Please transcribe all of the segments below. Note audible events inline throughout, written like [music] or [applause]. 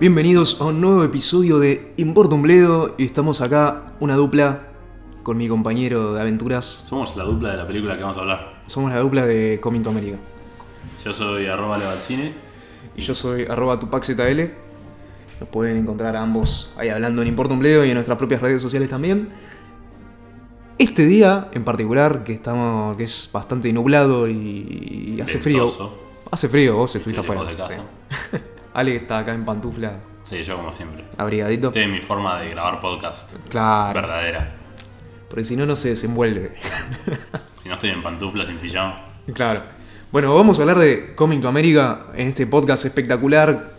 Bienvenidos a un nuevo episodio de Importa un Bledo y estamos acá, una dupla, con mi compañero de aventuras. Somos la dupla de la película que vamos a hablar. Somos la dupla de Coming to America. Yo soy arroba levalcine. Y yo soy arroba TupacZL. Nos pueden encontrar a ambos ahí hablando en Importa un Bledo y en nuestras propias redes sociales también. Este día en particular, que estamos, que es bastante nublado y, y hace frío. Hace frío, vos estuviste Estoy afuera. de casa. sí. [laughs] Ale está acá en pantufla, Sí, yo como siempre. abrigadito. Esta es mi forma de grabar podcast. Claro, Verdadera. porque si no, no se desenvuelve. Si no estoy en pantuflas, sin pijama. Claro. Bueno, vamos a hablar de Coming to America en este podcast espectacular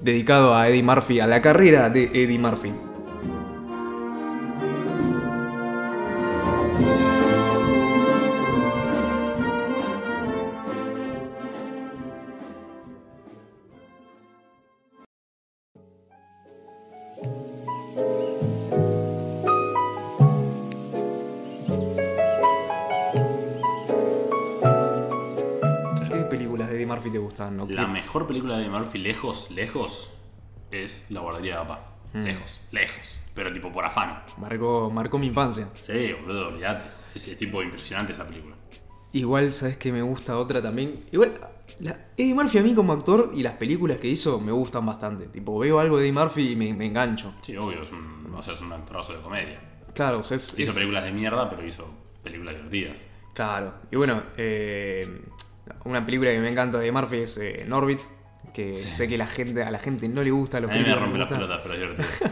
dedicado a Eddie Murphy, a la carrera de Eddie Murphy. La mejor película de Murphy, lejos, lejos, es La guardería de papá. Hmm. Lejos, lejos. Pero tipo por afán. Marcó, marcó mi infancia. Sí, boludo, olvídate. Es, es tipo impresionante esa película. Igual, ¿sabes que me gusta otra también? Igual, la- Eddie Murphy a mí como actor y las películas que hizo me gustan bastante. Tipo, veo algo de Eddie Murphy y me, me engancho. Sí, obvio, es un, o sea, es un actorazo de comedia. Claro, o sea, es, Hizo es- películas de mierda, pero hizo películas divertidas. Claro. Y bueno, eh, una película que me encanta de Murphy es eh, Norbit. Que sé que la gente, a la gente no le gusta los A mí me rompe las pelotas, pero divertido. [laughs]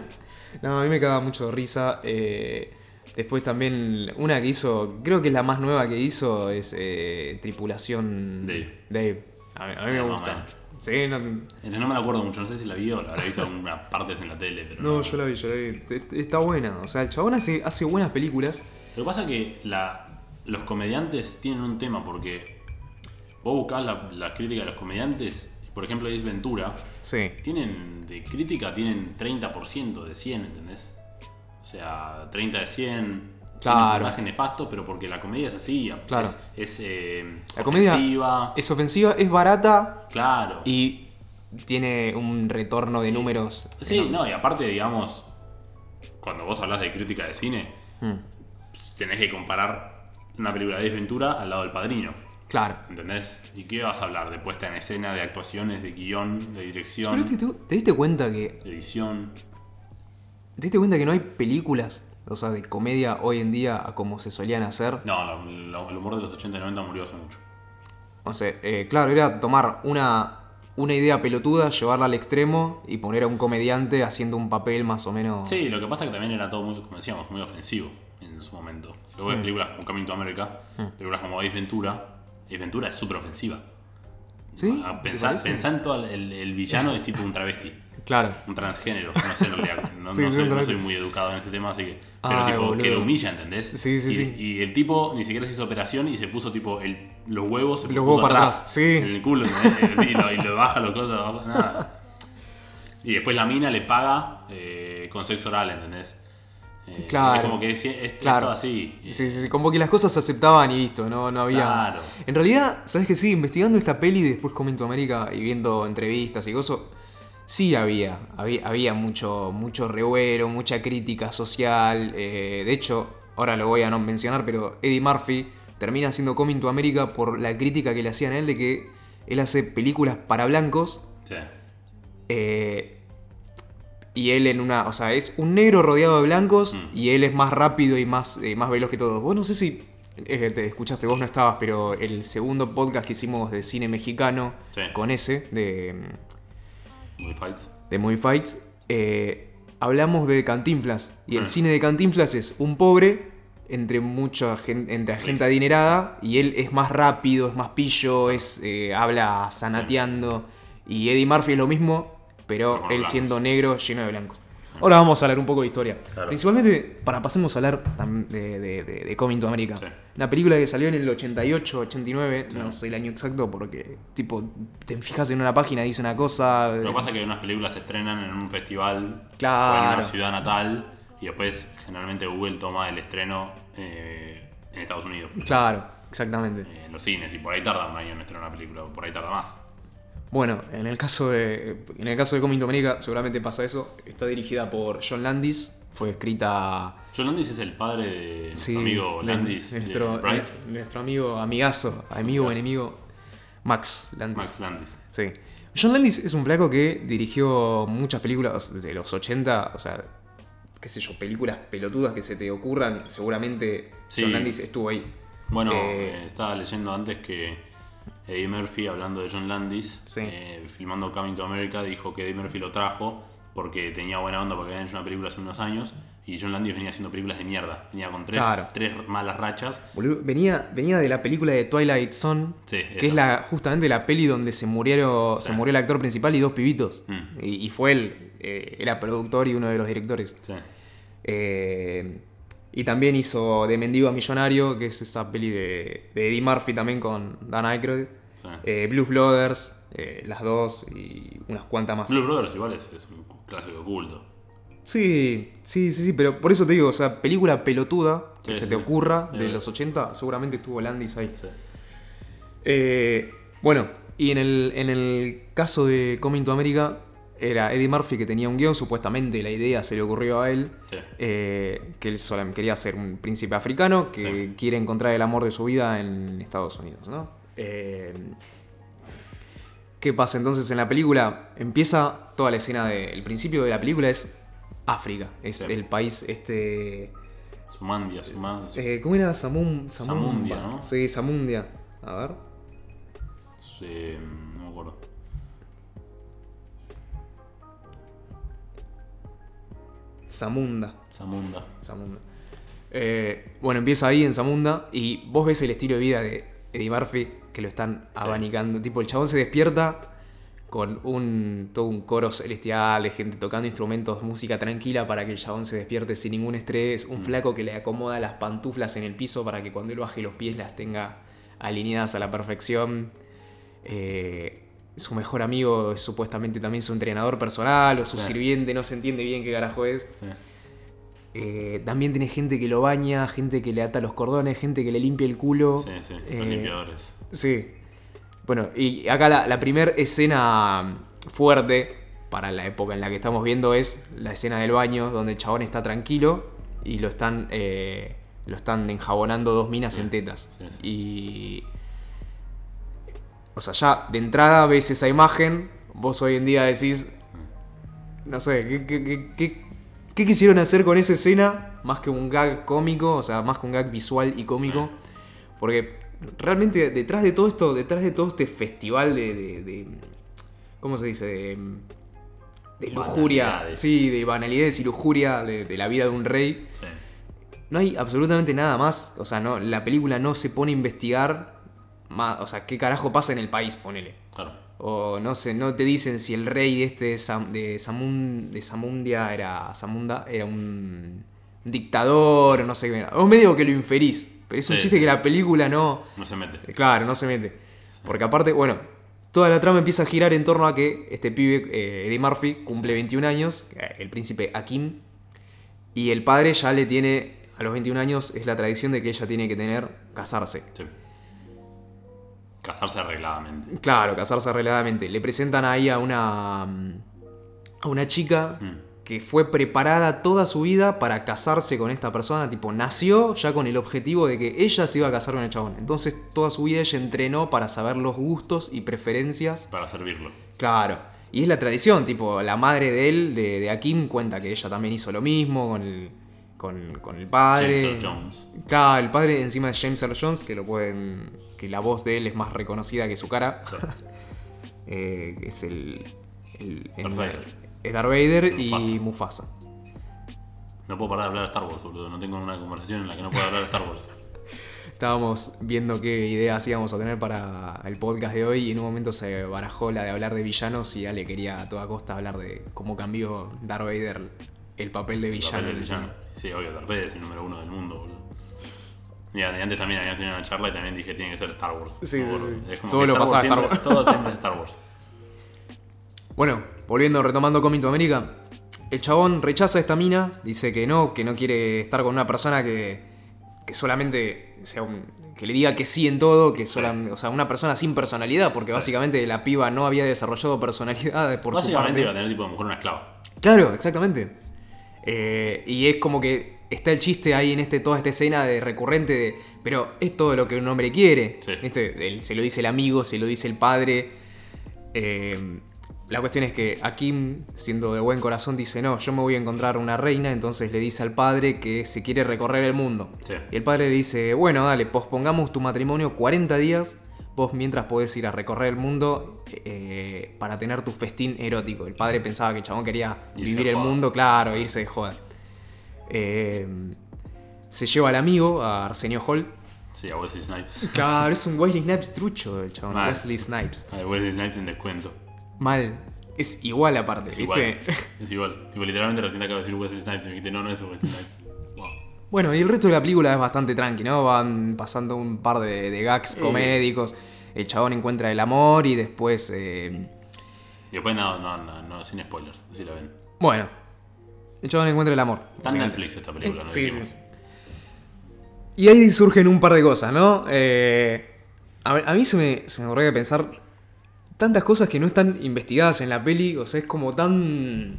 No, a mí me caga mucho de risa. eh, después también, una que hizo, creo que es la más nueva que hizo, es eh, Tripulación Dave. Dave. A mí, a mí Sí, me gusta. Sí, no, Eh, No me la acuerdo mucho, no sé si la vi o la habré visto algunas [laughs] partes en la tele, pero no, yo la vi, yo la vi. Est- Está buena. O sea, el chabón hace, hace buenas películas. Lo que pasa es que la, los comediantes tienen un tema porque vos buscás la, la crítica de los comediantes, por ejemplo, Ace Ventura, Sí. tienen de crítica tienen 30% de 100, ¿entendés? O sea, 30 de 100. Claro. Puntaje nefasto, pero porque la comedia es así. Claro. Es, es, eh, La comedia ofensiva, es ofensiva, es barata Claro. y tiene un retorno de números. Sí, enormes. no, y aparte, digamos, cuando vos hablas de crítica de cine, Hmm, tenés que comparar una película de Ventura al lado del padrino. Claro. ¿Entendés? ¿Y qué vas a hablar? De puesta en escena, de actuaciones, de guion, de Pero dirección, ¿te, te diste cuenta que. de edición. ¿Te diste cuenta que no hay películas, o sea, de comedia hoy en día a como se solían hacer? No, lo- lo- el humor de los 80 y 90 murió hace mucho. O sea, eh, claro, era tomar una, una idea pelotuda, llevarla al extremo y poner a un comediante haciendo un papel más o menos. Sí, lo que pasa es que también era todo muy, como decíamos, muy ofensivo en su momento. Si vos ves Mm. películas como Coming to America, películas como Ace Ventura, Ventura es súper ofensiva. ¿Sí? Ah, ¿Te Pensá, pensá en todo el, el villano es tipo un travesti. [laughs] Claro. Un transgénero, no sé en realidad, no, [laughs] Sí, no soy, no soy muy educado en este tema, así que. Pero Ay, tipo, boludo. que lo humilla, ¿entendés? Sí, sí, y, sí. y el tipo ni siquiera se hizo operación y se puso tipo el, los huevos, se Los puso huevos para atrás, sí. En el culo, ¿entendés? [laughs] Sí, lo, y lo baja, lo cosa, baja, nada. Y después la mina le paga eh, con sexo oral, ¿entendés? Eh, Claro. Como que es- es Claro. así. Sí, sí, sí, como que las cosas se aceptaban y listo, no, no había. Claro. En realidad, ¿sabes qué? Sí, investigando esta peli después Coming to América y viendo entrevistas y cosas, sí había. Había, había mucho, mucho revuelo, mucha crítica social. eh, de hecho, ahora lo voy a no mencionar, pero Eddie Murphy termina haciendo Coming to America por la crítica que le hacían a él de que él hace películas para blancos. Sí. eh, y él en una. O sea, es un negro rodeado de blancos Mm. y él es más rápido y más, eh, más veloz que todos. Vos no sé si. eh, te escuchaste, vos no estabas, pero el segundo podcast que hicimos de cine mexicano Sí. con ese, de, Muy fights. de Movie Fights, eh, hablamos de Cantinflas. Y el Mm. cine de Cantinflas es un pobre entre mucha gente, entre gente adinerada y él es más rápido, es más pillo, es eh, habla zanateando. Y Eddie Murphy es lo mismo, pero él blancos. siendo negro lleno de blancos. Ahora vamos a hablar un poco de historia. Claro. Principalmente para pasemos a hablar de, de, de, de Coming to America. Sí. Una película que salió en el 88, 89, Sí. no sé el año exacto porque, tipo, te fijas en una página, dice una cosa. Lo que pasa es que unas películas se estrenan en un festival Claro. o en una ciudad natal y después generalmente Google toma el estreno eh, en Estados Unidos, Claro, exactamente. eh, en los cines, y por ahí tarda un año en estrenar una película, por ahí tarda más. Bueno, en el caso de en el caso de Coming to America seguramente pasa eso. Está dirigida por John Landis, fue escrita John Landis es el padre de sí, nuestro amigo de- Landis, nuestro, de Bright, nuestro- nuestro amigo amigazo, amigo o enemigo Max Landis. Max Landis. Sí. John Landis es un flaco que dirigió muchas películas desde los 80, o sea, qué sé yo, películas pelotudas que se te ocurran, seguramente Sí. John Landis estuvo ahí. Bueno, Eh, eh, estaba leyendo antes que Eddie Murphy, hablando de John Landis, Sí. eh, filmando Coming to America, dijo que Eddie Murphy lo trajo porque tenía buena onda porque habían hecho una película hace unos años y John Landis venía haciendo películas de mierda. Venía con tres, Claro. tres malas rachas. Venía, venía de la película de Twilight Zone, Sí, que es la, justamente la peli donde se murieron, Sí. se murió el actor principal y dos pibitos. Mm. Y, y fue él, eh, era productor y uno de los directores. Sí. Eh, y también hizo De Mendigo a Millonario, que es esa peli de, de Eddie Murphy también con Dan Aykroyd. Sí. Eh, Blues Brothers, eh, las dos y unas cuantas más. Blue Brothers igual es, es un clásico oculto. Sí, sí, sí, sí, pero por eso te digo, o sea, película pelotuda que Sí, se sí. te ocurra de los 80, seguramente estuvo Landis ahí. Eh, bueno, y en el, en el caso de Coming to America, era Eddie Murphy que tenía un guion, supuestamente la idea se le ocurrió a él, Sí. eh, que él solamente quería ser un príncipe africano que Sí. quiere encontrar el amor de su vida en Estados Unidos, ¿no? Eh, ¿Qué pasa entonces en la película? Empieza toda la escena de... El principio de la película es África, es Sí. el país este... Sumandia, Sumandia. eh, ¿Cómo era? Samum. Samundia, ¿no? Sí, Samundia. A ver. no me acuerdo. Samunda. Samunda. Zamunda. Eh, bueno, empieza ahí en Zamunda y vos ves el estilo de vida de Eddie Murphy que lo están abanicando. Tipo, el chabón se despierta con un todo un coro celestial de gente tocando instrumentos, música tranquila para que el chabón se despierte sin ningún estrés. Un flaco que le acomoda las pantuflas en el piso para que cuando él baje los pies las tenga alineadas a la perfección. Eh, su mejor amigo es supuestamente también su entrenador personal o su sirviente, no se entiende bien qué carajo es. Sí. Eh, también tiene gente que lo baña, gente que le ata los cordones, gente que le limpia el culo. Sí, sí, Eh, los limpiadores. Sí. Bueno, y acá la, la primera escena fuerte para la época en la que estamos viendo es la escena del baño donde el chabón está tranquilo y lo están, eh, lo están enjabonando dos minas Sí, en tetas. sí, sí. Y. O sea, ya de entrada ves esa imagen, vos hoy en día decís. No sé, ¿qué, qué- qué- qué- qué quisieron hacer con esa escena? Más que un gag cómico, o sea, más que un gag visual y cómico. Sí. Porque realmente detrás de todo esto, detrás de todo este festival de. de- de- ¿Cómo se dice? De, de lujuria. Sí, de banalidades y lujuria de, de la vida de un rey. Sí. No hay absolutamente nada más. O sea, no, la película no se pone a investigar más. O sea, qué carajo pasa en el país, ponele. Claro. O no sé, no te dicen si el rey este de, Sam- de, de Samundia era. Samunda era un dictador o no sé qué. era. O medio que lo inferís. Pero es un Sí, chiste sí. que la película no. No se mete. Claro, no se mete. Porque aparte, bueno, toda la trama empieza a girar en torno a que este pibe, eh, Eddie Murphy, cumple 21 años, eh, el príncipe Akim, y el padre ya le tiene, a los 21 años, es la tradición de que ella tiene que tener, casarse. Sí. Casarse arregladamente. Claro, casarse arregladamente. Le presentan ahí a una, a una chica Mm. que fue preparada toda su vida para casarse con esta persona. Tipo, nació ya con el objetivo de que ella se iba a casar con el chabón. Entonces, toda su vida ella entrenó para saber los gustos y preferencias. Para servirlo. Claro. Y es la tradición, tipo, la madre de él, de, de Akim, cuenta que ella también hizo lo mismo con el, con, con el padre. James Earl Jones. Claro, el padre encima es James Earl Jones, que lo pueden. que la voz de él es más reconocida que su cara. Sí. [laughs] Eh, es el. el- Darth el- Vader. es Darth Vader y Mufasa. No puedo parar de hablar de Star Wars, boludo. No tengo una conversación en la que no pueda hablar de Star Wars. [laughs] Estábamos viendo qué ideas íbamos a tener para el podcast de hoy y en un momento se barajó la de hablar de villanos y Ale quería a toda costa hablar de cómo cambió Darth Vader el papel de El villano. papel del en el villano. Sí, obvio, Darth Vader es el número uno del mundo, boludo. Y antes también había tenido una charla y también dije tiene que ser Star Wars. Sí, sí, Como- sí. es como Todo que lo pasaba siempre- Star Wars. Todo que ser Star Wars. [laughs] Bueno, volviendo, retomando Coming to America. El chabón rechaza esta mina, dice que no, que no quiere estar con una persona que, que solamente sea un- que le diga que sí en todo, que sola, o sea, una persona sin personalidad, porque básicamente la piba no había desarrollado personalidad por su Básicamente parte. iba a tener tipo lo mejor una esclava. Claro, exactamente. Eh, y es como que está el chiste ahí en este, toda esta escena de recurrente de. Pero es todo lo que un hombre quiere. Sí. ¿Viste? Él- se lo dice el amigo, se lo dice el padre. Eh, la cuestión es que Akim, siendo de buen corazón, dice: No, yo me voy a encontrar una reina. Entonces le dice al padre que se quiere recorrer el mundo. Sí. Y el padre le dice: Bueno, dale, pospongamos tu matrimonio 40 días. Vos mientras podés ir a recorrer el mundo eh, para tener tu festín erótico. El padre pensaba que el chabón quería Irse vivir el mundo, claro, irse de joda. Eh, se lleva al amigo, a Arsenio Hall. Sí, a Wesley Snipes. [laughs] Claro, es un Wesley Snipes trucho el chabón. Mal. Wesley Snipes. A Wesley Snipes en descuento. Mal. Es igual aparte, Es ¿viste? igual. [laughs] Es igual. Tipo, literalmente recién te acabo de decir Wesley Snipes y me dijiste, no, no es Wesley Snipes. Bueno, y el resto de la película es bastante tranqui, ¿no? Van pasando un par de, de gags Sí. comédicos. El chabón encuentra el amor y después. eh, Y después no, no, no, no, sin spoilers, así la ven. bueno, el chabón encuentra el amor. Está en Netflix esta película, no sí, dijimos. sí. Y ahí surgen un par de cosas, ¿no? Eh, a, a mí se me, se me ocurre pensar tantas cosas que no están investigadas en la peli, o sea, es como tan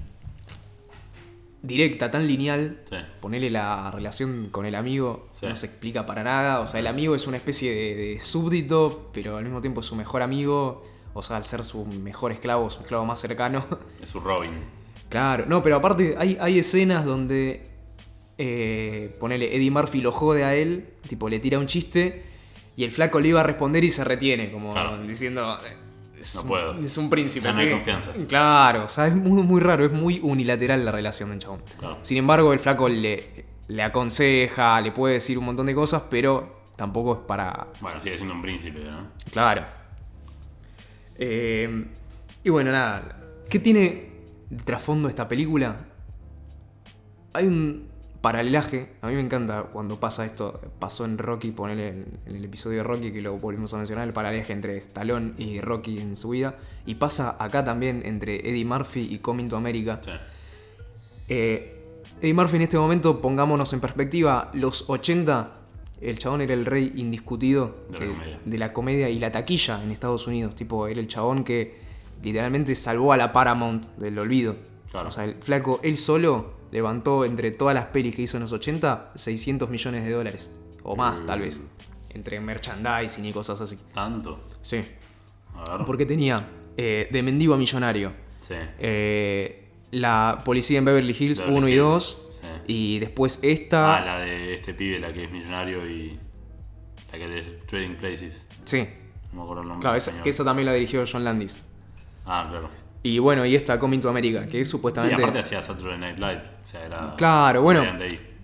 directa, tan lineal. Sí. Ponerle la relación con el amigo Sí. no se explica para nada. O sea, el amigo es una especie de, de súbdito, pero al mismo tiempo es su mejor amigo. O sea, al ser su mejor esclavo, su esclavo más cercano. [laughs] Es su Robin. Claro, no, pero aparte hay, hay escenas donde eh, ponele Eddie Murphy lo jode a él, tipo le tira un chiste y el flaco le iba a responder y se retiene, como Claro. diciendo es, No un, puedo. es un príncipe. Ya no hay ¿sí? confianza. Claro, o sea, es muy, muy raro, es muy unilateral la relación del chabón. Claro. Sin embargo, el flaco le, le aconseja, le puede decir un montón de cosas, pero tampoco es para, Bueno, sigue siendo un príncipe, ¿no? Claro. Eh, y bueno, nada. ¿Qué tiene de trasfondo esta película? Hay un paralelaje. A mí me encanta cuando pasa esto. Pasó en Rocky, ponele en, en el episodio de Rocky que lo volvimos a mencionar, el paralelaje entre Stallone y Rocky en su vida. Y pasa acá también entre Eddie Murphy y Coming to America. Sí. Eh, Eddie Murphy en este momento, pongámonos en perspectiva, los 80, el chabón era el rey indiscutido De la comedia. de la comedia y la taquilla en Estados Unidos. Tipo, era el chabón que literalmente salvó a la Paramount del olvido. Claro. O sea, el flaco, él solo levantó entre todas las pelis que hizo en los 80, 600 millones de dólares. O más, tal vez. Entre merchandising y cosas así. ¿Tanto? Sí. A ver. Porque tenía eh, De Mendigo a Millonario. Sí. Eh, la policía en Beverly Hills Beverly 1 y Hills, 2. sí. Y después esta. Ah, la de este pibe, la que es millonario y. La que es Trading Places. Sí, No me acuerdo el nombre. claro, esa, que esa también la dirigió John Landis. Ah, claro. Y bueno, y esta Coming to America, que es Sí, supuestamente. aparte hacía Saturday Night Live. O sea, era. Claro, bueno.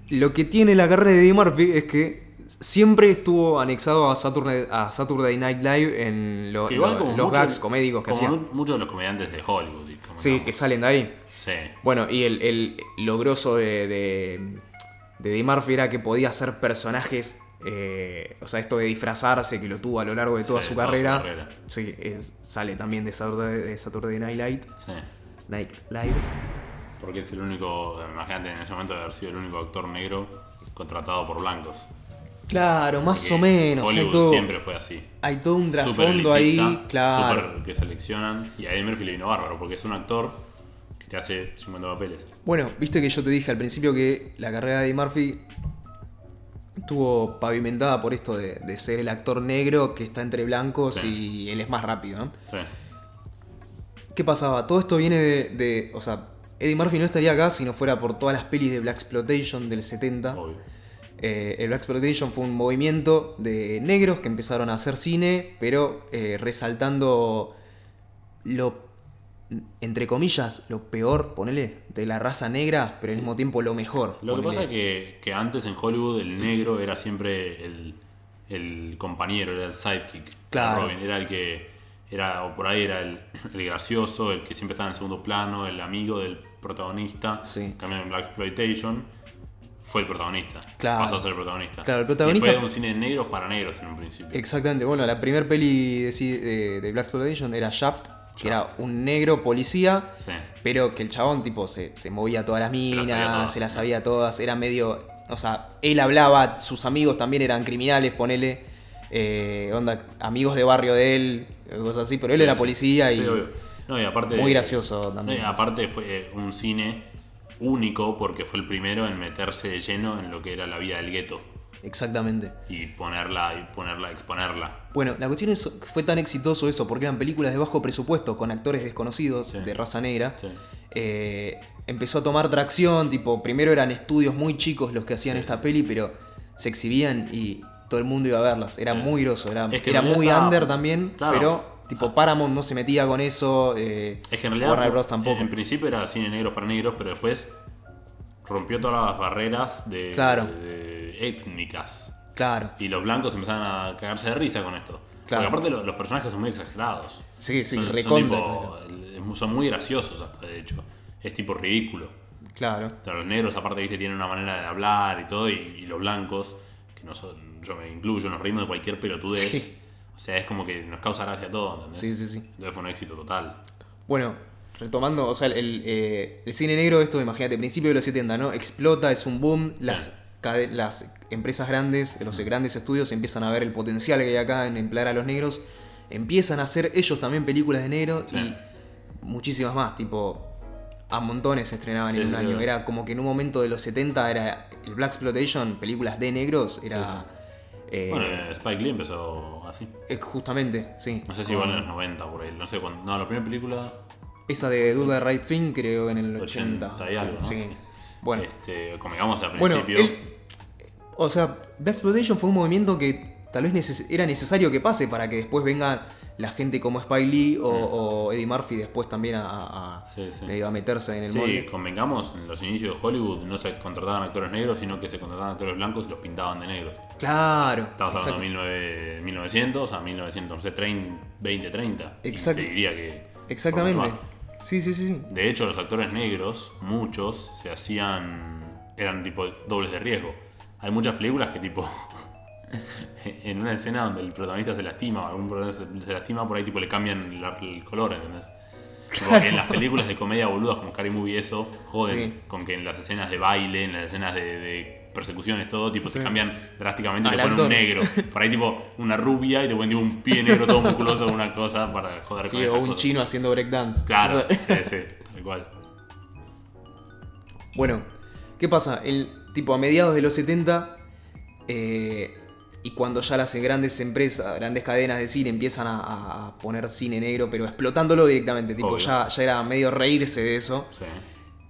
Lo que tiene la carrera de Eddie Murphy es que siempre estuvo anexado a Saturday, a Saturday Night Live en lo- los gags comédicos que como hacía. mu- muchos de los comediantes de Hollywood. Sí, que salen de ahí. Sí. Bueno, y el, el lo grosso de, de, de Eddie Murphy era que podía hacer personajes. Eh, o sea, esto de disfrazarse que lo tuvo a lo largo de toda, Sí, su, toda su carrera. Sí, es- sale también de Saturday, de Saturday Night. Sí. Night Live. Porque es el único. Imagínate en ese momento de haber sido el único actor negro contratado por blancos. Claro, más Porque o menos. Hollywood todo, siempre fue así. hay todo un trasfondo ahí. Claro. súper que seleccionan. Y a Eddie Murphy le vino bárbaro, porque es un actor que te hace 50 papeles. Bueno, viste que yo te dije al principio que la carrera de Eddie Murphy estuvo pavimentada por esto de, de ser el actor negro que está entre blancos Sí. y él es más rápido, ¿no? Sí. ¿Qué pasaba? Todo esto viene de, de- O sea, Eddie Murphy no estaría acá si no fuera por todas las pelis de Black Exploitation del 70. Obvio. Eh, el Black Exploitation fue un movimiento de negros que empezaron a hacer cine, pero eh, resaltando lo, entre comillas, lo peor, ponele, de la raza negra, pero al mismo tiempo lo mejor. Lo que pasa es que, que antes en Hollywood el negro era siempre el, el compañero, era el sidekick. Claro. Robin, era el que. Era, o por ahí era el, el gracioso, el que siempre estaba en segundo plano, el amigo del protagonista. Sí. Cambio en Black Exploitation fue el protagonista. Claro. Pasó a ser el protagonista. Claro, el protagonista- Y fue un cine de negros para negros en un principio. Exactamente, bueno, la primer peli de, de Black Exploitation era Shaft, que era un negro policía, Sí. pero que el chabón tipo se, se movía todas las las sabía minas, se las sabía todas, era medio, o sea, él hablaba, sus amigos también eran criminales, ponele, eh, onda, amigos de barrio de él, cosas así, pero él Sí, era sí. policía y Sí, obvio. No, y aparte, muy gracioso No, también. y aparte fue un cine único porque fue el primero en meterse de lleno en lo que era la vida del gueto Exactamente. y ponerla y ponerla, exponerla. Bueno, la cuestión es que fue tan exitoso eso porque eran películas de bajo presupuesto con actores desconocidos Sí. de raza negra. Sí. eh, empezó a tomar tracción, tipo, primero eran estudios muy chicos los que hacían Sí, esta peli, pero se exhibían y todo el mundo iba a verlas. Era muy groso, era, Es que en era realidad muy estaba- under también, Claro. pero tipo Paramount no se metía con eso, eh, Es que en realidad Warner Bros. tampoco. En principio era cine negros para negros, pero después rompió todas las barreras de, Claro. de étnicas. Claro, Y los blancos empezaron a cagarse de risa con esto. Claro. Porque aparte lo- los personajes son muy exagerados. sí, sí, son, son recontra. tipo- son muy graciosos hasta de hecho. Es tipo ridículo. Claro, los negros aparte viste tienen una manera de hablar y todo, y, y los blancos, que no son, yo me incluyo, nos reímos de cualquier pelotudez. Sí. O sea, es como que nos causa gracia todo, ¿entendés? sí, sí, sí. Entonces fue un éxito total. Bueno, retomando, o sea, el, eh, el cine negro, esto, imagínate, principio de los 70, ¿no? Explota, es un boom, las, las empresas grandes, los grandes estudios empiezan a ver el potencial que hay acá en emplear a los negros, empiezan a hacer ellos también películas de negro Sí. y muchísimas más, tipo, a montones se estrenaban Sí, en un sí, año. Era como que en un momento de los 70 era el Black Exploitation, películas de negros, era... Eh, Bueno, eh, Spike Lee empezó así. eh, justamente, sí. No sé si igual en los 90 por ahí. No sé cuándo. No, la primera película. Esa de Do the Right Thing creo en el 80. 80 y algo, ¿no? Sí. Bueno, Este, convengamos al Bueno, principio. o sea, Black Exploitation fue un movimiento que tal vez neces- era necesario que pase para que después venga la gente como Spike Lee o, o Eddie Murphy después también a, a- Mm. Sí, a meterse en el Sí, molde. convengamos, en los inicios de Hollywood no se contrataban actores negros, sino que se contrataban actores blancos y los pintaban de negros. Claro. Estamos hablando exacto. de 19 1900 a 1930, 20, 30. Y Exacto. te diría que. Exactamente. Sí, sí, sí. De hecho, los actores negros, muchos, se hacían. eran tipo dobles de riesgo. Hay muchas películas que, tipo. [laughs] en una escena donde el protagonista se lastima, o algún protagonista se- lastima, por ahí, tipo, le cambian el color, ¿entendés? Porque [laughs] en las películas de comedia boludas como Scary Movie eso, joden Sí. con que en las escenas de baile, en las escenas de, de persecuciones, todo, tipo, Sí. se cambian drásticamente y te ponen un negro. Por ahí, tipo, una rubia y te ponen tipo un pie negro todo musculoso o una cosa para joder Sí, con o esas un cosas. chino haciendo breakdance. Claro, [laughs] O sea, sí, sí, tal cual. Bueno, ¿qué pasa? El, tipo, a mediados de los 70, eh, y cuando ya las grandes empresas, grandes cadenas de cine empiezan a, a- a poner cine negro, pero explotándolo directamente, tipo, Obvio. ya, ya era medio reírse de eso. Sí.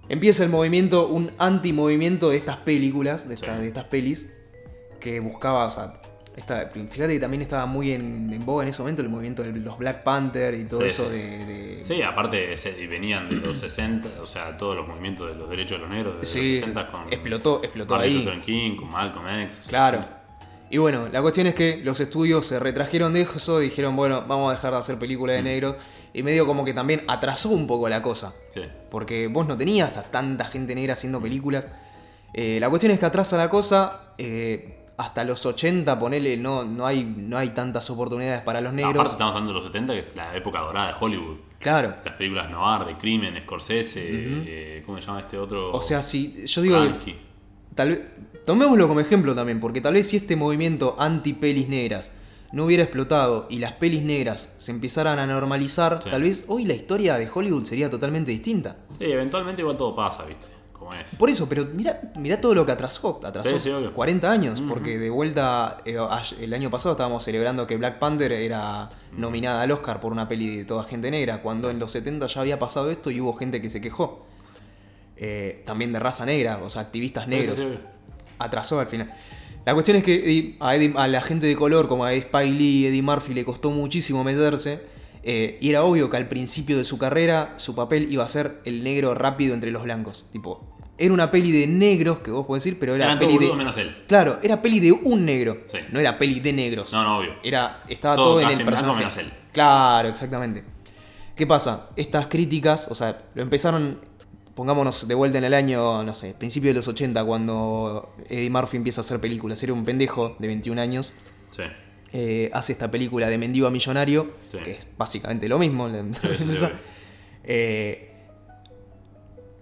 Empieza el movimiento, un anti-movimiento de estas películas, de, esta- Sí. de estas pelis, que buscaba, o sea, esta- fíjate que también estaba muy en, en boga en ese momento el movimiento de los Black Panther y todo Sí, eso sí. de... de- Sí, aparte venían de los 60, o sea, todos los movimientos de los derechos de los negros, de Sí, los 60 con explotó, explotó Martin ahí. Luther King, con Malcolm X. Claro. Y bueno, la cuestión es que los estudios se retrajeron de eso, dijeron, bueno, vamos a dejar de hacer películas Mm. de negros. Y medio como que también atrasó un poco la cosa. Sí. Porque vos no tenías a tanta gente negra haciendo películas. Eh, la cuestión es que atrasa la cosa. eh, hasta los 80, ponele, no, no, hay, no hay tantas oportunidades para los negros. Aparte estamos hablando de los 70, que es la época dorada de Hollywood. Claro. Las películas noir, de crimen, Scorsese, eh, ¿cómo se llama este otro? O sea, si yo digo Frankie. Tal vez, tomémoslo como ejemplo también, porque tal vez si este movimiento anti-pelis negras no hubiera explotado y las pelis negras se empezaran a normalizar, Sí. tal vez hoy la historia de Hollywood sería totalmente distinta. Sí, eventualmente igual todo pasa, ¿viste? Como es. Por eso, pero mira, mira todo lo que atrasó. Atrasó Sí, sí, obvio. 40 años, porque de vuelta, eh, el año pasado estábamos celebrando que Black Panther era nominada al Oscar por una peli de toda gente negra, cuando en los 70 ya había pasado esto y hubo gente que se quejó. Eh, también de raza negra, o sea, activistas Sí, sí, negros. atrasó al final. La cuestión es que a, Eddie- a la gente de color, como a Spike Lee, Eddie Murphy, le costó muchísimo meterse. eh, y era obvio que al principio de su carrera, su papel iba a ser el negro rápido entre los blancos. Tipo, era una peli de negros, que vos podés decir, pero era Eran peli de. menos él. Claro, era peli de un negro. Sí. No era peli de negros. No, no, obvio. Era, estaba Todo todo, en el personaje. menos él. Claro, exactamente. ¿Qué pasa? Estas críticas, o sea, lo empezaron. Pongámonos de vuelta en el año, no sé, principio de los 80, cuando Eddie Murphy empieza a hacer películas. Era un pendejo de 21 años. Sí. Eh, hace esta película de Mendigo a Millonario, Sí. que es básicamente lo mismo. [laughs] Sí. Eh,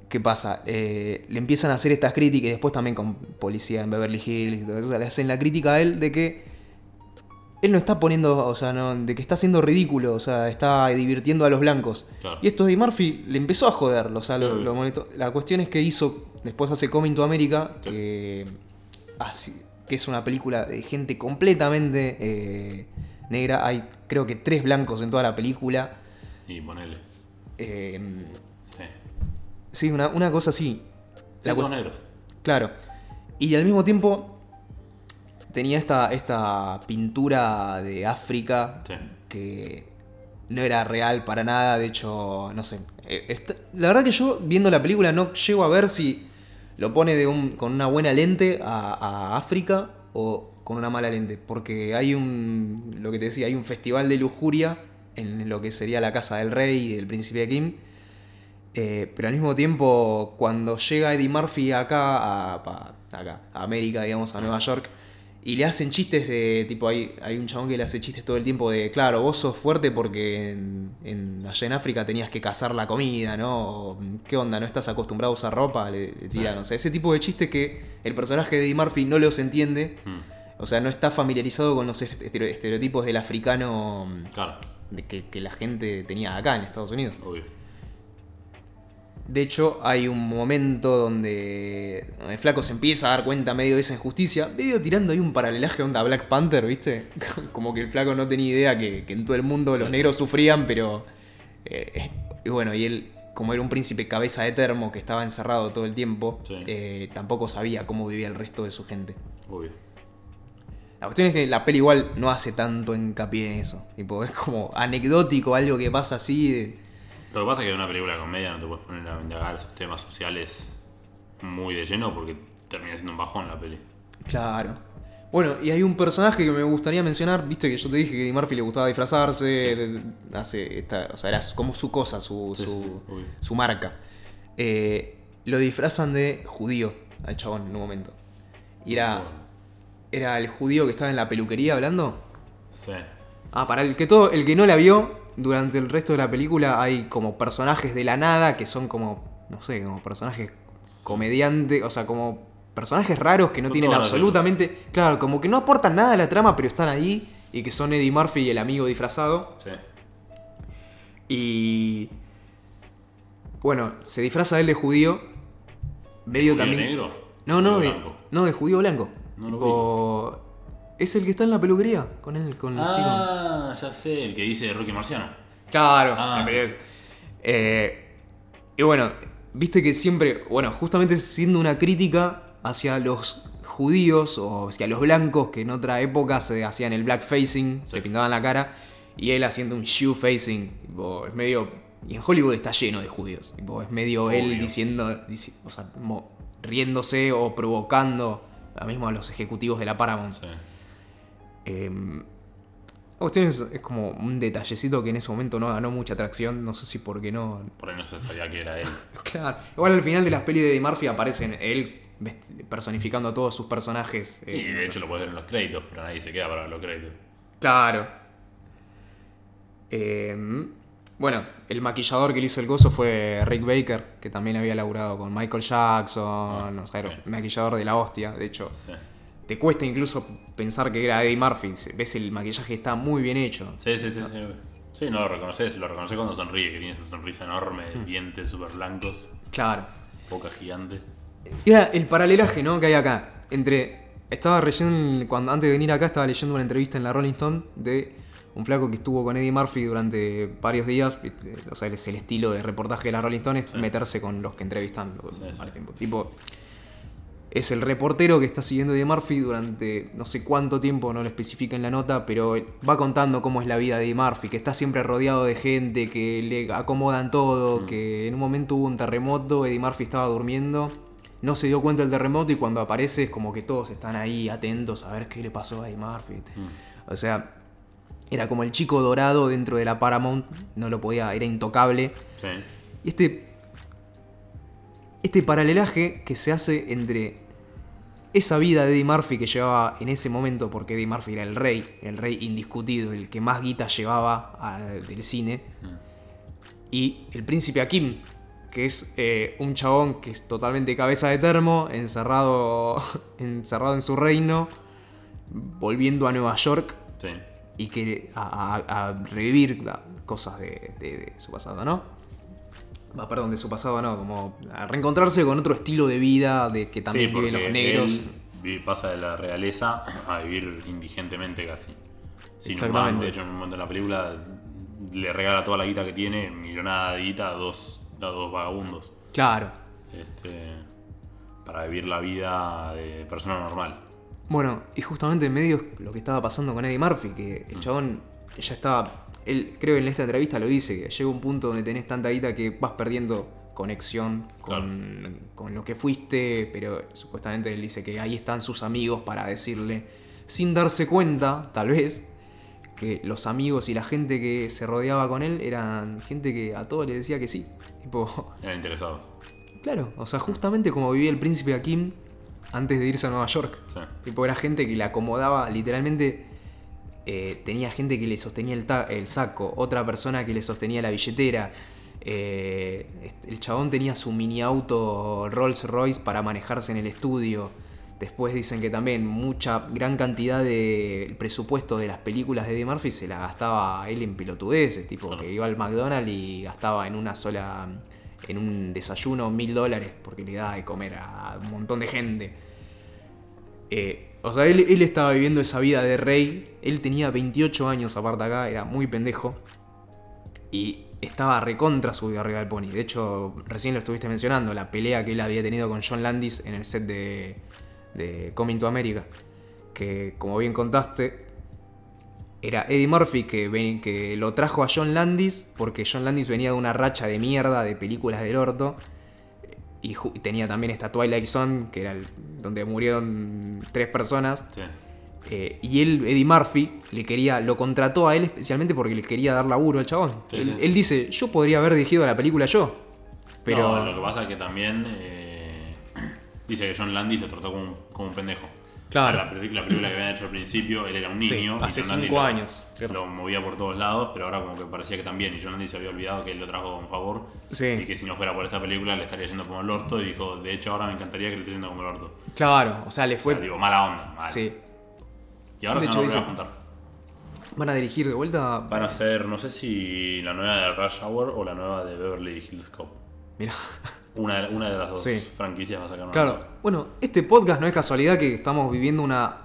¿Qué pasa? Eh, le empiezan a hacer estas críticas y después también con Policía en Beverly Hills y todo eso, le hacen la crítica a él de que él no está poniendo, o sea, no, de que está haciendo ridículo, o sea, está divirtiendo a los blancos. Claro. Y esto de Murphy le empezó a joderlo, o sea, lo, Sí. lo. La cuestión es que hizo, después hace Coming to America, Sí. que, así- que es una película de gente completamente eh, negra. Hay creo que tres blancos en toda la película. Y ponele. Eh, Sí. sí, una, una cosa así. La Cinco cuest- negros. Claro. Y al mismo tiempo tenía esta, esta pintura de África Sí. que no era real para nada. De hecho, no sé. Eh, la verdad que yo viendo la película no llego a ver si lo pone de un, con una buena lente a, a África o con una mala lente. Porque hay un, lo que te decía, hay un festival de lujuria en lo que sería la casa del rey y del príncipe Kim. Eh, pero al mismo tiempo, cuando llega Eddie Murphy acá, a, acá, a América, digamos, a Nueva York, y le hacen chistes de, tipo, hay, hay un chabón que le hace chistes todo el tiempo de, claro, vos sos fuerte porque en, en- allá en África tenías que cazar la comida, ¿no? O, ¿Qué onda? ¿No estás acostumbrado a usar ropa? Le, le tiran, o sea, ese tipo de chistes que el personaje de Eddie Murphy no los entiende, Mm, o sea, no está familiarizado con los estere- estereotipos del africano Claro, de que, que la gente tenía acá en Estados Unidos. obvio. De hecho, hay un momento donde, el flaco se empieza a dar cuenta medio de esa injusticia, medio tirando ahí un paralelaje onda Black Panther, ¿viste? [laughs] Como que el flaco no tenía idea que, que en todo el mundo los negros sufrían, pero... eh, y bueno, y él, como era un príncipe cabeza de termo que estaba encerrado todo el tiempo, Sí. eh, tampoco sabía cómo vivía el resto de su gente. Obvio. La cuestión es que la peli igual no hace tanto hincapié en eso. Tipo, es como anecdótico, algo que pasa así de... Lo que pasa es que en una película de comedia no te puedes poner a indagar esos temas sociales muy de lleno porque termina siendo un bajón la peli. Claro. Bueno, y hay un personaje que me gustaría mencionar, viste que yo te dije que a Eddie Murphy le gustaba disfrazarse, de- hace esta, o sea, era como su cosa, su, Sí, su, sí, su marca. Eh, lo disfrazan de judío al chabón en un momento. Y era, Bueno, era el judío que estaba en la peluquería hablando. sí. Ah, para el que todo, el que no la vio, durante el resto de la película hay como personajes de la nada que son como, no sé, como personajes comediantes, o sea, como personajes raros que no Son tienen absolutamente, claro, como que no aportan nada a la trama, pero están ahí y que son Eddie Murphy y el amigo disfrazado. Sí. Y bueno, se disfraza él de judío, medio ¿Judío también. negro? No, no, ¿Judío de, no, de judío blanco. No lo Tipo, es el que está en la peluquería con él, con el chico. Ah, ya sé, el que dice Rocky Marciano. Claro, Ah, sí. Eh, y bueno, viste que siempre, bueno, justamente siendo una crítica hacia los judíos o hacia los blancos que en otra época se hacían el blackfacing, se pintaban la cara, y él haciendo un shoe facing, tipo, es medio... Y en Hollywood está lleno de judíos, tipo, es medio él diciendo, dici- o sea, como riéndose o provocando a mismo a los ejecutivos de la Paramount. Sí. Eh, la cuestión es, es como un detallecito que en ese momento no ganó mucha atracción. No sé si porque no. Por ahí no se sabía que era él. [laughs] Claro. Igual al final de las pelis de Eddie Murphy aparecen él personificando a todos sus personajes. Sí, eh, de hecho lo puedes ver en los créditos, pero nadie se queda para ver los créditos. Claro. Eh, bueno, el maquillador que le hizo el gozo fue Rick Baker, que también había laburado con Michael Jackson, o sea, era maquillador de la hostia, de hecho. Sí. Te cuesta incluso pensar que era Eddie Murphy. Ves el maquillaje está muy bien hecho. Sí, sí, sí, sí. Sí, no lo reconoces, lo reconoces cuando sonríe, que tiene esa sonrisa enorme, Hmm. dientes súper blancos, Claro. boca gigante. Era el paralelaje, ¿no? Que hay acá. Entre. Estaba leyendo. Cuando, antes de venir acá, estaba leyendo una entrevista en la Rolling Stone de un flaco que estuvo con Eddie Murphy durante varios días. O sea, es el estilo de reportaje de la Rolling Stone, es Sí. meterse con los que entrevistan Sí, sí. al tiempo. Tipo. Es el reportero que está siguiendo a Eddie Murphy durante no sé cuánto tiempo, no lo especifica en la nota, pero va contando cómo es la vida de Eddie Murphy, que está siempre rodeado de gente, que le acomodan todo, Mm. que en un momento hubo un terremoto, Eddie Murphy estaba durmiendo, no se dio cuenta del terremoto y cuando aparece es como que todos están ahí atentos a ver qué le pasó a Eddie Murphy. Mm. O sea, era como el chico dorado dentro de la Paramount, no lo podía, era intocable. Sí. Y este este paralelaje que se hace entre esa vida de Eddie Murphy que llevaba en ese momento, porque Eddie Murphy era el rey, el rey indiscutido, el que más guita llevaba del cine, y el príncipe Akim, que es eh, un chabón que es totalmente cabeza de termo, encerrado, [laughs] encerrado en su reino, volviendo a Nueva York Sí. y que a, a- a revivir cosas de, de- de su pasado, ¿no? Va, perdón, de su pasado no, como a reencontrarse con otro estilo de vida de que también Sí, viven los negros. él pasa de la realeza a vivir indigentemente casi. Sin un. De hecho, en un momento de la película le regala toda la guita que tiene, millonada de guita, a dos, a dos vagabundos. Claro. Este, para vivir la vida de persona normal. Bueno, y justamente en medio es lo que estaba pasando con Eddie Murphy, que el chabón ya estaba. Él creo que en esta entrevista lo dice, que llega un punto donde tenés tanta guita que vas perdiendo conexión con, con lo que fuiste, pero supuestamente él dice que ahí están sus amigos para decirle, sin darse cuenta, tal vez, que los amigos y la gente que se rodeaba con él eran gente que a todo le decía que sí. Tipo, [laughs] Eran interesados. claro, o sea, justamente como vivía el príncipe Akim antes de irse a Nueva York. Sí. Tipo, era gente que le acomodaba, literalmente eh, tenía gente que le sostenía el, saco, otra persona que le sostenía la billetera. eh, este- el chabón tenía su mini auto Rolls Royce para manejarse en el estudio. Después dicen que también mucha, gran cantidad del presupuesto de las películas de Eddie Murphy se la gastaba él en pelotudeces, tipo Claro. que iba al McDonald's y gastaba en una sola, en un desayuno mil dólares porque le daba de comer a un montón de gente. Eh, o sea, él, estaba viviendo esa vida de rey. Él tenía 28 años aparte acá, era muy pendejo. Y estaba recontra subido arriba del pony. De hecho, recién lo estuviste mencionando, la pelea que él había tenido con John Landis en el set de, de Coming to America. Que, como bien contaste, era Eddie Murphy que, que lo trajo a John Landis porque John Landis venía de una racha de mierda de películas del orto. Y tenía también esta Twilight Zone, que era el- donde murieron tres personas. Sí. Eh, y él, Eddie Murphy, le quería, lo contrató a él especialmente porque le quería dar laburo al chabón. Sí, él, sí. él dice, yo podría haber dirigido la película yo. Pero. No, lo que pasa es que también eh, [clears throat] dice que John Landis lo trató como un, como un pendejo. Claro. O sea, la, la película que habían hecho al principio, él era un niño. y hace Landis cinco lo- años, claro. Lo movía por todos lados, pero ahora como que parecía que también. Y John Landis se había olvidado que él lo trajo con favor. Sí. Y que si no fuera por esta película le estaría yendo como el orto. Y dijo, de hecho ahora me encantaría que le esté yendo como el orto. Claro, o sea, le O fue. sea, digo, mala onda. Mal. sí. Y ahora De se hecho, van a volver a juntar. Van a dirigir de vuelta. Van a ser, no sé si la nueva de Rush Hour o la nueva de Beverly Hills Cop. Mira. [laughs] Una de, una de las dos Sí. franquicias va a sacar una Claro. nueva. Bueno, este podcast no es casualidad que estamos viviendo una.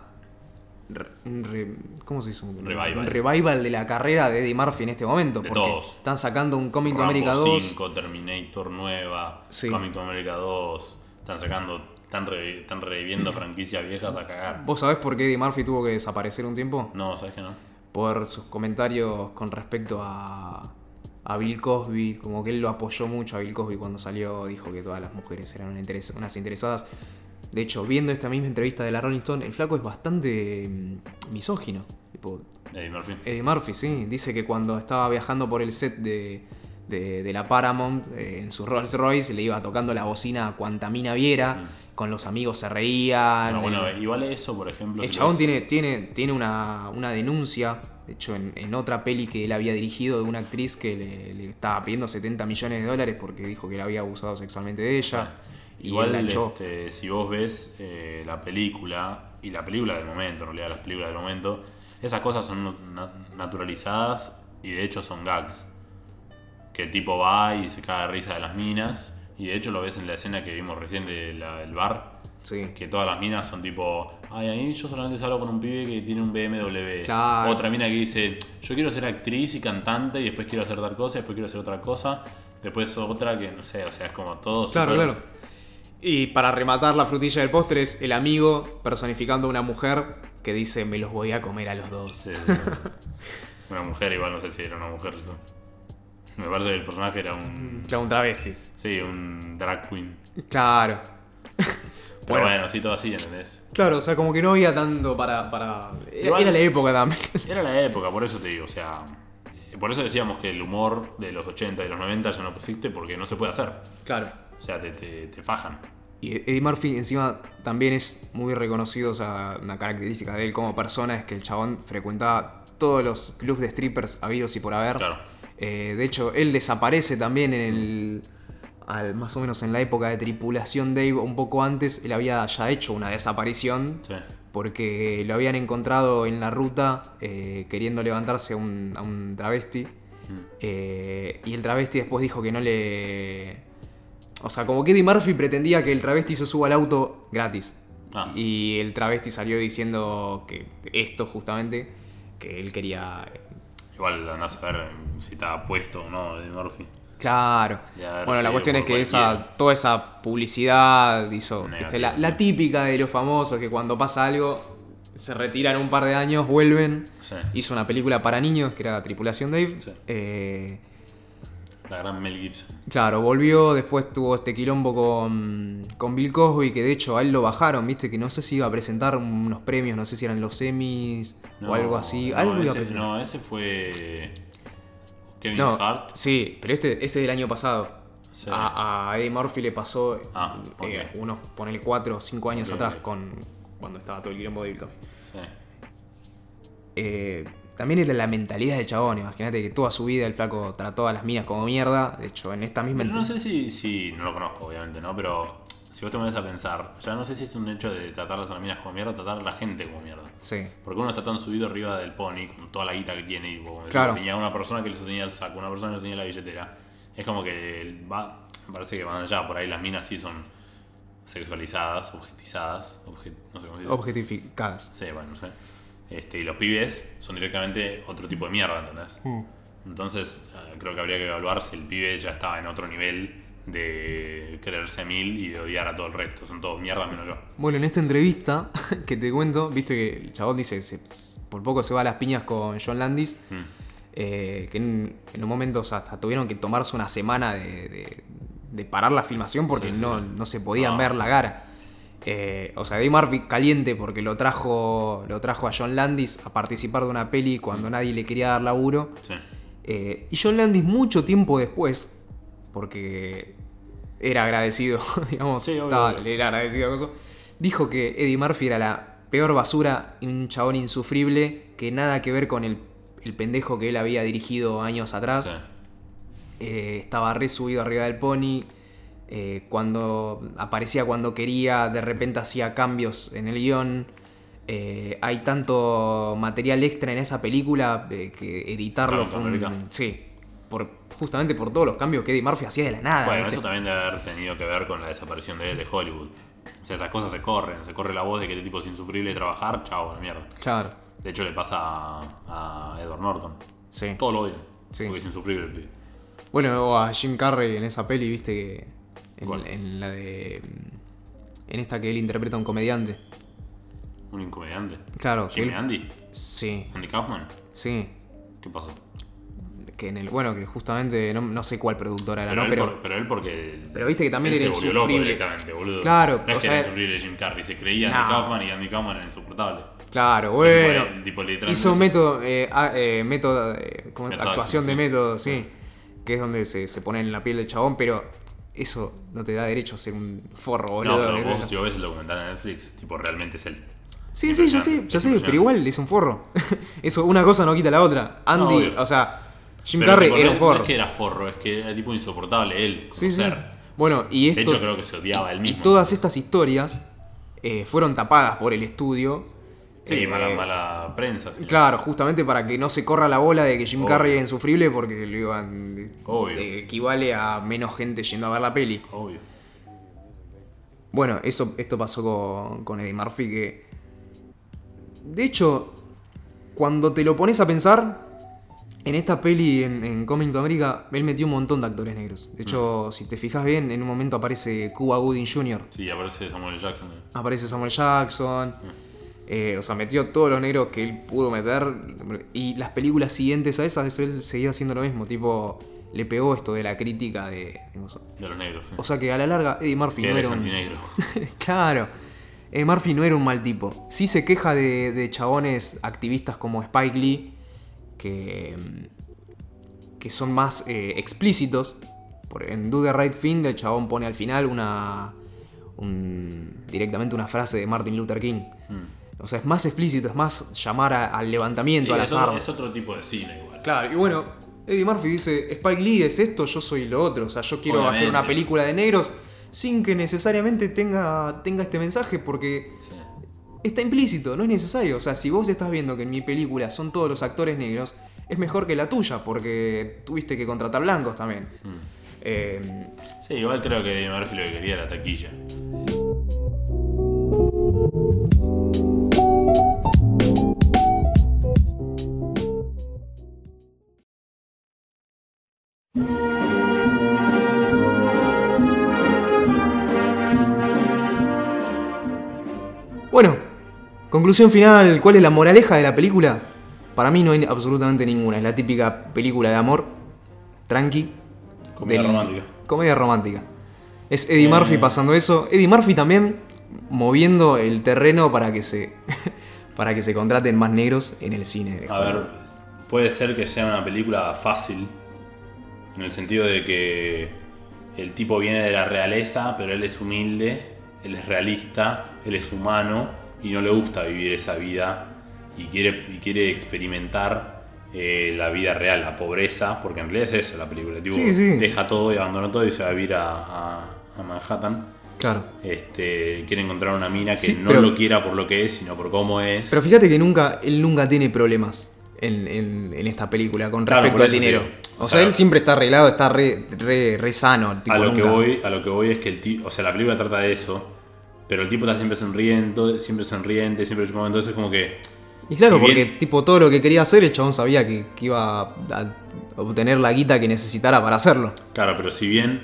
re- ¿Cómo se dice? Un Revival. Revival de la carrera de Eddie Murphy en este momento. De porque todos. están sacando un Coming to Rambo America 2. 5, Terminator nueva, Sí. Coming to America 2. Están sacando, están, re- están reviviendo [laughs] franquicias viejas a cagar. ¿Vos sabés por qué Eddie Murphy tuvo que desaparecer un tiempo? No, ¿sabes que no? por sus comentarios con respecto a, a Bill Cosby, como que él lo apoyó mucho a Bill Cosby cuando salió, dijo que todas las mujeres eran interes- unas interesadas. De hecho, viendo esta misma entrevista de la Rolling Stone, el flaco es bastante mm, misógino. Tipo, Eddie Murphy. Eddie Murphy, sí, dice que cuando estaba viajando por el set de, de- de la Paramount, eh, en su Rolls Royce, le iba tocando la bocina a cuanta mina viera, con los amigos se reían. Bueno, bueno, eh, igual eso, por ejemplo. el si chabón ves- tiene, tiene, tiene una, una denuncia, de hecho, en, en otra peli que él había dirigido de una actriz que le, le estaba pidiendo 70 millones de dólares porque dijo que le había abusado sexualmente de ella. Y Igual, él este, si vos ves eh, la película, y la película del momento, en realidad las películas del momento, esas cosas son na- naturalizadas y de hecho son gags. Que el tipo va y se caga de risa de las minas, y de hecho lo ves en la escena que vimos recién del bar, Sí. que todas las minas son tipo, ay, ahí yo solamente salgo con un pibe que tiene un BMW. Claro. Otra mina que dice, yo quiero ser actriz y cantante y después quiero hacer tal cosa, después quiero hacer otra cosa. Después otra que, no sé, o sea, es como todo. Claro, claro. Y para rematar la frutilla del postre es el amigo personificando a una mujer que dice me los voy a comer a los dos. Sí, sí. [laughs] una mujer, igual no sé si era una mujer eso. Me parece que el personaje era un. Claro, un travesti. Sí, un drag queen. Claro. Pero Bueno. bueno, sí, todo así, ¿entendés? Claro, o sea, como que no había tanto para... para... Era, Igual- era la época también. [laughs] Era la época, por eso te digo, o sea. por eso decíamos que el humor de los 80 y los 90 ya no existe porque no se puede hacer. Claro. O sea, te, te, te fajan. Y Eddie Murphy encima también es muy reconocido, o sea, una característica de él como persona es que el chabón frecuentaba todos los clubs de strippers habidos y por haber. Claro. Eh, de hecho, él desaparece también en el. al- más o menos en la época de Tripulación Dave, un poco antes, él había ya hecho una desaparición Sí. porque lo habían encontrado en la ruta eh, queriendo levantarse a un, a un travesti. Eh, y el travesti después dijo que no le. O sea, como que Eddie Murphy pretendía que el travesti se suba al auto gratis. Ah. Y el travesti salió diciendo que esto justamente, que él quería. Igual andás a ver si estaba puesto o no de Murphy. Claro. Bueno, la cuestión es que esa, toda esa publicidad hizo. La, típica de los famosos que cuando pasa algo se retiran un par de años, vuelven. Sí. Hizo una película para niños que era Tripulación Dave. Sí. Eh, La gran Mel Gibson. claro, volvió, después tuvo este quilombo con, con Bill Cosby, que de hecho a él lo bajaron, viste, que no sé si iba a presentar unos premios, no sé si eran los Emmys o algo así. no, algo iba ese, no, ese fue Kevin No, Hart. sí, pero este, ese del año pasado. Sí. A, a Eddie Murphy le pasó Ah, eh, unos, ponele 4 o 5 años atrás con cuando estaba todo el quilombo de Bill Cosby. Sí. Eh, también era la mentalidad del chabón, imagínate que toda su vida el flaco trató a las minas como mierda. De hecho, en esta misma Pero no sé si, si. No lo conozco, obviamente, ¿no? Pero si vos te pones a pensar, ya no sé si es un hecho de tratarlas a las minas como mierda o tratar a la gente como mierda. Sí. Porque uno está tan subido arriba del pony, con toda la guita que tiene, y como Claro. tenía una persona que le sostenía el saco, una persona que le sostenía la billetera. Es como que va, me parece que van allá, por ahí las minas sí son sexualizadas, objetizadas, obje- no sé cómo se dice. Objetificadas. Sí, bueno, no sé. Este, y los pibes son directamente otro tipo de mierda, ¿entendés? Entonces, eh, creo que habría que evaluar si el pibe ya estaba en otro nivel de creerse mil y de odiar a todo el resto. Son todos mierda menos yo. Bueno, en esta entrevista [laughs] que te cuento, viste que el chabón dice se- por poco se va a las piñas con John Landis. Mm. eh, que en, en un momento o sea, hasta tuvieron que tomarse una semana de, de- de parar la filmación porque Sí, sí. no, no se podían No. ver la cara. Eh, o sea, Eddie Murphy caliente porque lo trajo, lo trajo a John Landis a participar de una peli cuando nadie le quería dar laburo. Sí. Eh, y John Landis mucho tiempo después, porque era agradecido, [laughs] digamos, Sí, estaba- era agradecido a eso, dijo que Eddie Murphy era la peor basura y un chabón insufrible, que nada que ver con el, el pendejo que él había dirigido años atrás. Sí. Eh, estaba re subido arriba del pony. Eh, cuando aparecía cuando quería, de repente hacía cambios en el guion. Eh, hay tanto material extra en esa película eh, que editarlo fue un-. Sí, por, justamente por todos los cambios que Eddie Murphy hacía de la nada. Bueno, ¿viste? eso también debe haber tenido que ver con la desaparición de él de Hollywood. O sea, esas cosas se corren, se corre la voz de que este tipo es insufrible de trabajar, chao, la mierda. Claro, De hecho, le pasa a, a Edward Norton. sí. Todos lo odian. Sí. Porque es insufrible el pibe. Bueno, o a Jim Carrey en esa peli, viste que. En, en la de. En esta que él interpreta a un comediante. Un incomediante. Claro, Jimmy él- Andy. Sí, Andy Kaufman. sí. ¿Qué pasó? Que en el. Bueno, que justamente. No, no sé cuál productora era, Pero, ¿no? él, Pero. por- pero él porque. pero viste que también él era se volvió loco directamente, boludo. Claro, no es o que sea- era insufrible Jim Carrey, se creía No. Andy Kaufman y Andy Kaufman era insoportable. Claro, bueno. tipo, Hizo método. Eh, eh, método. eh, ¿Cómo es? Método Actuación de método, sí. Que es donde se, se pone en la piel del chabón, pero. Eso no te da derecho a ser un forro, boludo. No, pero vos si vos ves el documental de Netflix, tipo, realmente es él. Sí, sí, ya sé, ya sé, pero igual es un forro. [laughs] Eso, una cosa no quita la otra. Andy, o sea, Jim Carrey era no un es- No forro. es que era forro, es que era tipo insoportable él. Como Sí, sí. ser. Bueno, y esto. De hecho, creo que se odiaba él y mismo. todas estas historias eh, fueron tapadas por el estudio. Sí, Eh, mala, mala prensa. Claro, justamente para que no se corra la bola de que Jim Obvio. Carrey era insufrible porque lo iban. Obvio. eh, equivale a menos gente yendo a ver la peli. Obvio. Bueno, eso, esto pasó con, con Eddie Murphy que... De hecho, cuando te lo pones a pensar, en esta peli, en, en Coming to America, él metió un montón de actores negros. De hecho, Mm. si te fijas bien, en un momento aparece Cuba Gooding Jr., Sí, aparece Samuel. Jackson. eh. aparece Samuel Jackson, eh, o sea, metió todos los negros que él pudo meter. Y las películas siguientes a esas, él seguía haciendo lo mismo, tipo, le pegó esto de la crítica de... digamos, De los negros, sí. O sea que a la larga Eddie Murphy no era un... antinegro. [laughs] claro. Eh, Murphy no era un mal tipo. Sí se queja de, de chabones activistas como Spike Lee, que, que son más eh, explícitos. Por, en Do the Right Thing, el chabón pone al final una. un- directamente una frase de Martin Luther King. O sea, es más explícito, es más llamar a- al levantamiento, Sí, a es, las otro, armas. es otro tipo de cine igual. Claro, y bueno, Eddie Murphy dice, Spike Lee es esto, yo soy lo otro. O sea, yo quiero hacer una película de negros sin que necesariamente tenga, tenga este mensaje porque Sí. está implícito, no es necesario. O sea, si vos estás viendo que en mi película son todos los actores negros, es mejor que la tuya porque tuviste que contratar blancos también. Mm. Eh, Sí, igual creo que Eddie Murphy lo que quería era taquilla. Conclusión final, ¿cuál es la moraleja de la película? Para mí no hay absolutamente ninguna, es la típica película de amor, tranqui, Comedia del- romántica. Comedia romántica. Es Eddie Eh. Murphy pasando eso. Eddie Murphy también moviendo el terreno para que se [laughs] para que se contraten más negros en el cine. de A ver, puede ser que sea una película fácil, en el sentido de que el tipo viene de la realeza, pero él es humilde, él es realista, él es humano y no le gusta vivir esa vida y quiere, y quiere experimentar eh, la vida real, la pobreza, porque en realidad es eso la película. Tipo, Sí, sí. Deja todo y abandona todo y se va a vivir a, a- a Manhattan. Claro. Este, quiere encontrar una mina que Sí, no pero- lo quiera por lo que es, sino por cómo es. Pero fíjate que nunca, él nunca tiene problemas en, en- en esta película con Claro, respecto al dinero. O, O sea, sea, él siempre está arreglado, está re, re, re sano. tipo, a lo que voy a lo que voy es que el tipo o sea la película trata de eso pero el tipo está siempre sonriendo siempre sonriente siempre chupando entonces es como que Y claro, si bien- porque tipo todo lo que quería hacer, el chabón sabía que, que iba a obtener la guita que necesitara para hacerlo. claro pero si bien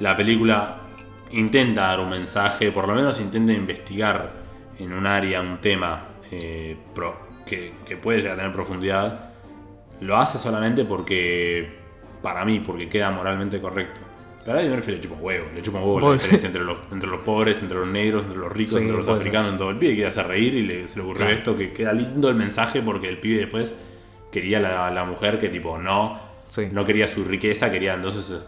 la película intenta dar un mensaje por lo menos intenta investigar en un área un tema eh, pro- que, que puede llegar a tener profundidad lo hace solamente porque para mí porque queda moralmente correcto pero a Eddie Murphy le chupa un huevo, le chupa un huevo la diferencia entre los, entre los pobres, entre los negros, entre los ricos, Sí, entre los africanos, en todo el pibe quiere hacer reír y le, se le ocurrió Claro. esto, que queda lindo el mensaje porque el pibe después quería la, la mujer que tipo no, Sí. no quería su riqueza, quería entonces... eh,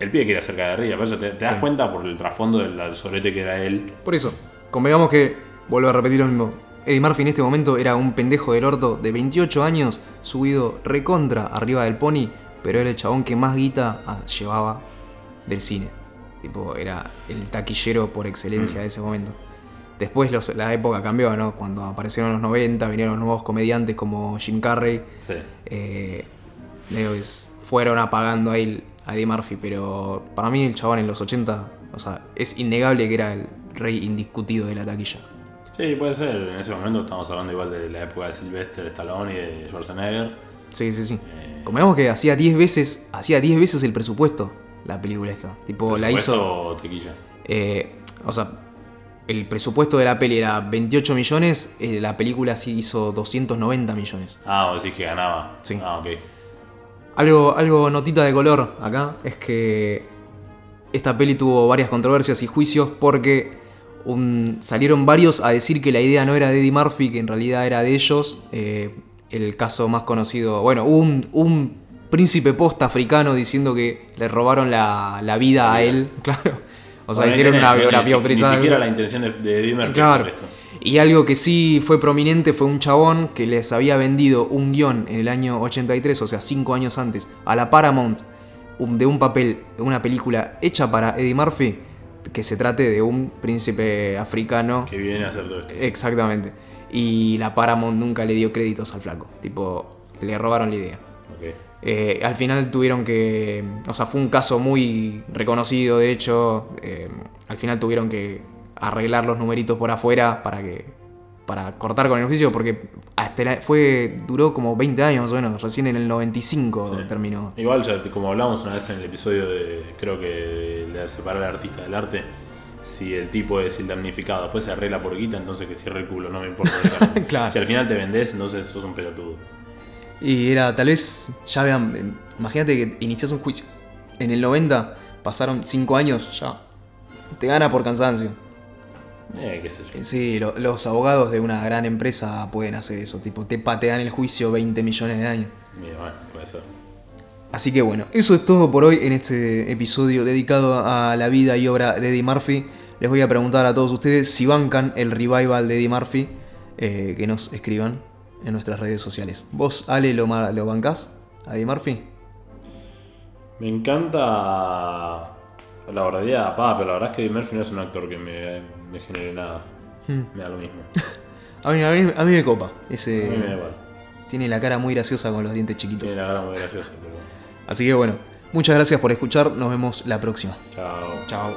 El pibe quería hacer caer de risa, pero te, te das Sí. cuenta por el trasfondo del, sorete que era él. Por eso, convengamos que, vuelvo a repetir lo mismo, Eddie Murphy en este momento era un pendejo del orto de 28 años, subido recontra arriba del pony, pero era el chabón que más guita ah, llevaba del cine. Tipo, era el taquillero por excelencia Mm. de ese momento. Después los- la época cambió, ¿no? Cuando aparecieron los 90, vinieron nuevos comediantes como Jim Carrey. Sí. eh, fueron apagando ahí a Eddie Murphy, pero para mí el chabón en los 80, o sea, es innegable que era el rey indiscutido de la taquilla. Sí, puede ser. En ese momento estamos hablando igual de la época de Sylvester Stallone y de Schwarzenegger. Sí, sí, sí. Eh, Convengamos que hacía 10 veces, hacía 10 veces el presupuesto la película esta. Tipo, la hizo. presupuesto Tequilla. eh, o sea, el presupuesto de la peli era 28 millones, eh, la película sí hizo 290 millones. Ah, vos decís que ganaba. Sí. Ah, ok. Algo, algo notita de color acá es que esta peli tuvo varias controversias y juicios porque un- salieron varios a decir que la idea no era de Eddie Murphy, que en realidad era de ellos. Eh, el caso más conocido, bueno, un, un príncipe post africano diciendo que le robaron la, la vida a él, [laughs] claro. O sea, Bueno, hicieron una biografía ni. Ni siquiera la intención de, de Claro. esto. Y algo que sí fue prominente fue un chabón que les había vendido un guion en el año 83, o sea, cinco años antes, a la Paramount, un- de un papel, de una película hecha para Eddie Murphy, que se trate de un príncipe africano. Que viene a hacer todo esto. Exactamente. Y la Paramount nunca le dio créditos al flaco. Tipo, le robaron la idea. Eh, al final tuvieron que. O sea, fue un caso muy reconocido, de hecho. eh, al final tuvieron que arreglar los numeritos por afuera para que. para cortar con el juicio, porque hasta la- fue. duró como 20 años más o menos. Recién en el 95 Sí. terminó. Igual, ya, como hablamos una vez en el episodio de, creo que de separar al artista del arte, si el tipo es el damnificado, después se arregla por guita, entonces que cierre el culo, no me importa. [laughs] Claro. Si al final te vendés, entonces sos un pelotudo. Y era, tal vez, ya vean, eh, imagínate que inicias un juicio. En el 90 pasaron 5 años, ya. Te gana por cansancio. Eh, qué sé yo. Eh, Sí, lo- los abogados de una gran empresa pueden hacer eso, tipo, te patean el juicio 20 millones de años. Y bueno, puede ser. Así que bueno, eso es todo por hoy en este episodio dedicado a la vida y obra de Eddie Murphy. Les voy a preguntar a todos ustedes si bancan el revival de Eddie Murphy, eh, que nos escriban en nuestras redes sociales. ¿Vos, Ale, lo, lo bancás a Eddie Murphy? Me encanta la verdad, pa, pero la verdad es que Eddie Murphy no es un actor que me, me genere nada. Hmm. Me da lo mismo. [laughs] A mí, a mí- a mí me copa. A Ese, mí me da igual. tiene la cara muy graciosa con los dientes chiquitos. Tiene la cara muy graciosa, pero. Así que bueno, muchas gracias por escuchar. Nos vemos la próxima. Chao. Chao.